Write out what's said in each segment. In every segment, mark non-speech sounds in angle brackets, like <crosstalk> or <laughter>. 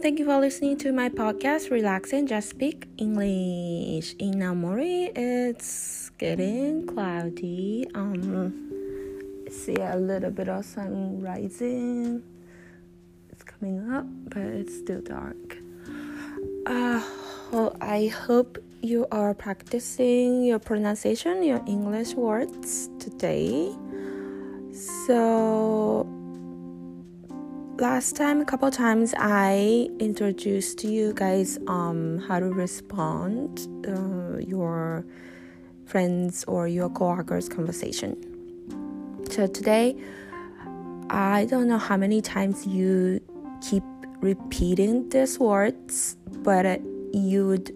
thank you for listening to my podcast, Relax and Just Speak English. In Namori, it's getting cloudy. Um, see a little bit of sun rising. It's coming up, but it's still dark. Uh, well, I hope you are practicing your pronunciation, your English words today. So, last time a couple times i introduced you guys um how to respond uh, your friends or your coworkers conversation so today i don't know how many times you keep repeating these words but you would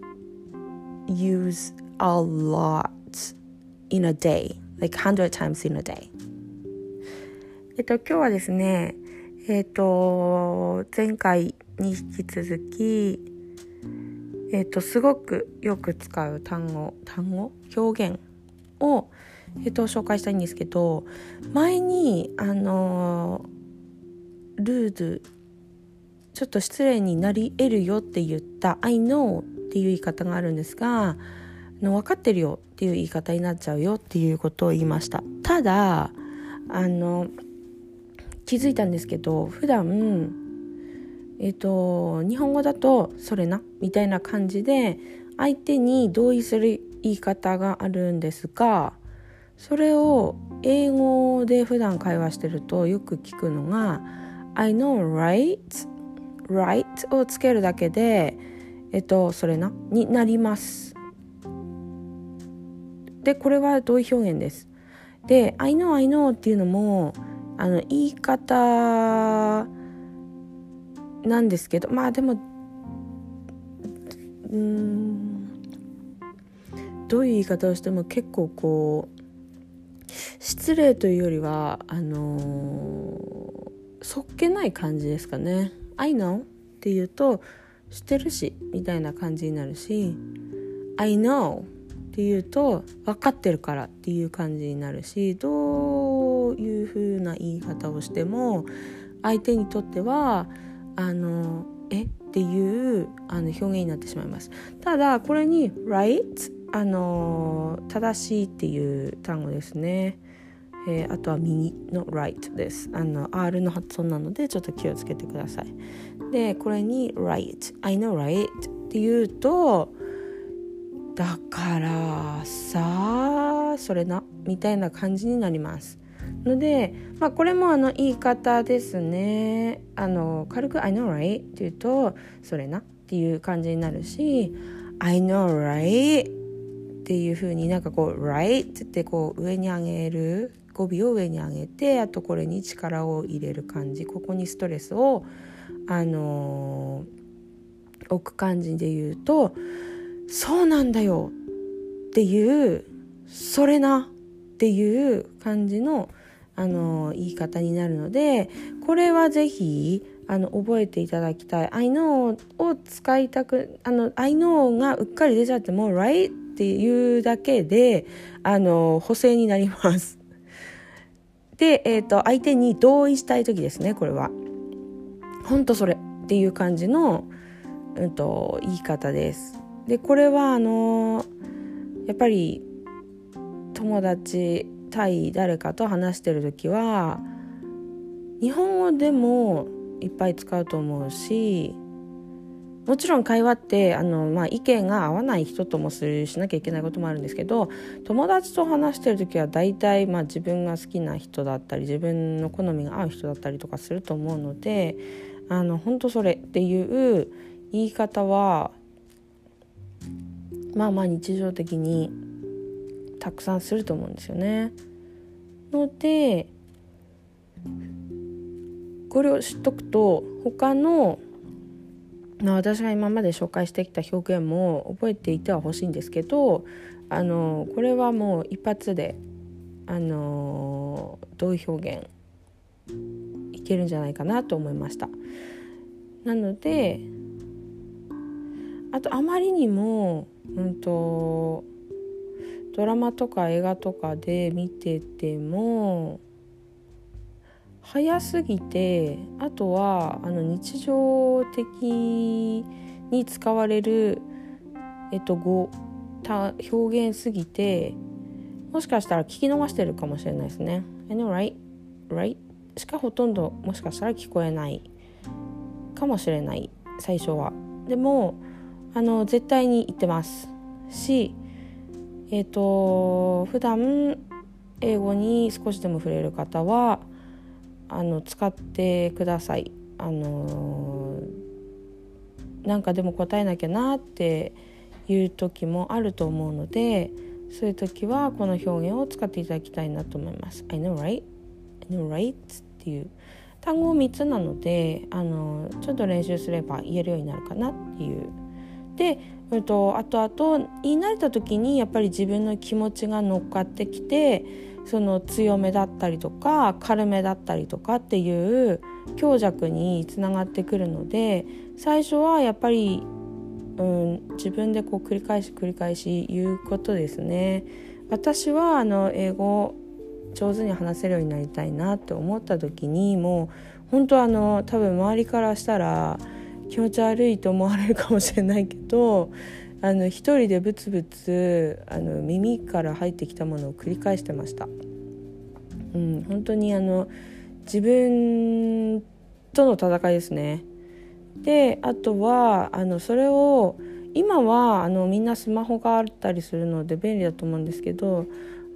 use a lot in a day like 100 times in a day えっと今日はですね えっ、ー、と、前回に引き続き、えっ、ー、と、すごくよく使う単語、単語？表現を、えっ、ー、と、紹介したいんですけど、前に、あのルーズ、ちょっと失礼になり得るよって言った I know っていう言い方があるんですが、の分かってるよっていう言い方になっちゃうよっていうことを言いました。ただ、あの、気づいたんですけど普段えっ、ー、と日本語だと「それな」みたいな感じで相手に同意する言い方があるんですがそれを英語で普段会話してるとよく聞くのが「I know right」「right」をつけるだけでえっとそれなになります。でこれは同意表現です。で「I know I know」っていうのもあの言い方なんですけどまあでもうんどういう言い方をしても結構こう失礼というよりはあのー、そっけない感じですかね「I know」って言うと「知ってるし」みたいな感じになるし「I know」って言うと「分かってるから」っていう感じになるしどういう風な言い方をしても相手にとってはあのえっていうあの表現になってしまいます。ただこれに right あの正しいっていう単語ですね。えー、あとは右の right です。あの R の発音なのでちょっと気をつけてください。でこれに right I know right っていうとだからさそれなみたいな感じになります。ので、まあ、これもあの言い方ですね。あの軽く「I know right」って言うと「それな」っていう感じになるし「I know right」っていう風になんかこう「right」ってこう上に上げる。語尾を上に上げてあとこれに力を入れる感じ。ここにストレスをあのー、置く感じで言うと「そうなんだよ」っていう「それな」っていう感じのあの言い方になるのでこれはぜひあの覚えていただきたい「I know」を使いたくあの「I know」がうっかり出ちゃっても「right」っていうだけであの補正になります。で、えーと、相手に同意したい時ですねこれは。ほんとそれっていう感じの、うんと、と言い方です。でこれはあのやっぱり友達対誰かと話してる時は日本語でもいっぱい使うと思うしもちろん会話ってあの、まあ、意見が合わない人ともするしなきゃいけないこともあるんですけど友達と話してる時は大体、まあ、自分が好きな人だったり自分の好みが合う人だったりとかすると思うのであの本当それっていう言い方はまあまあ日常的にたくさんすると思うんですよね。のでこれを知っとくと他の私が今まで紹介してきた表現も覚えていてはほしいんですけどあのこれはもう一発であのどういう表現いけるんじゃないかなと思いました。なのであとあまりにも、うんとドラマとか映画とかで見てても早すぎてあとはあの日常的に使われる、えっと、語表現すぎてもしかしたら聞き逃してるかもしれないですね。Know right? Right? しかほとんどもしかしたら聞こえないかもしれない最初は。でもあの絶対に言ってますしえっ、ー、と普段英語に少しでも触れる方はあの使ってください。あのなんかでも答えなきゃなっていう時もあると思うのでそういう時はこの表現を使っていただきたいなと思います。I know right? I know right? っていう単語3つなのであのちょっと練習すれば言えるようになるかなっていう。で、うんと、あとあと言い慣れた時にやっぱり自分の気持ちが乗っかってきてその強めだったりとか軽めだったりとかっていう強弱につながってくるので最初はやっぱり、うん、自分でこう繰り返し繰り返し言うことですね。私はあの英語上手に話せるようになりたいなって思った時にもう本当あの多分周りからしたら気持ち悪いと思われるかもしれないけど <laughs> あの一人でブツブツあの耳から入ってきたものを繰り返してました。うん、本当にあの自分との戦いですね。であとはあのそれを今はあのみんなスマホがあったりするので便利だと思うんですけど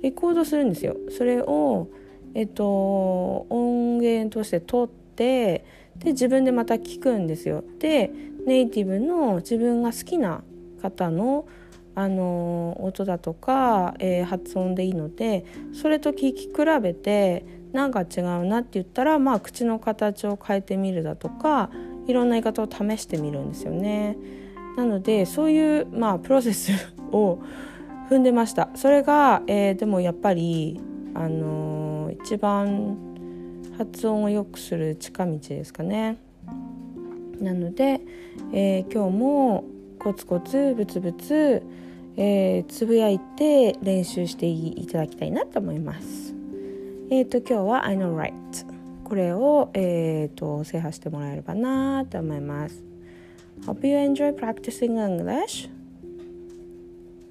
レコードするんですよ。それを、えっと、音源として撮ってで自分でまた聞くんですよ。でネイティブの自分が好きな方のあの音だとか、えー、発音でいいのでそれと聞き比べてなんか違うなって言ったら、まあ、口の形を変えてみるだとかいろんな言い方を試してみるんですよね。なのでそういう、まあ、プロセス <laughs> を踏んでましたそれが、えー、でもやっぱり、あのー、一番発音を良くする近道ですかね。なので、えー、今日もコツコツブツブツ、えー、つぶやいて練習していただきたいなと思います。えっ、ー、と今日は I know right これを、えーと制覇してもらえればなと思います。Hope you enjoy practicing English.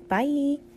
Bye.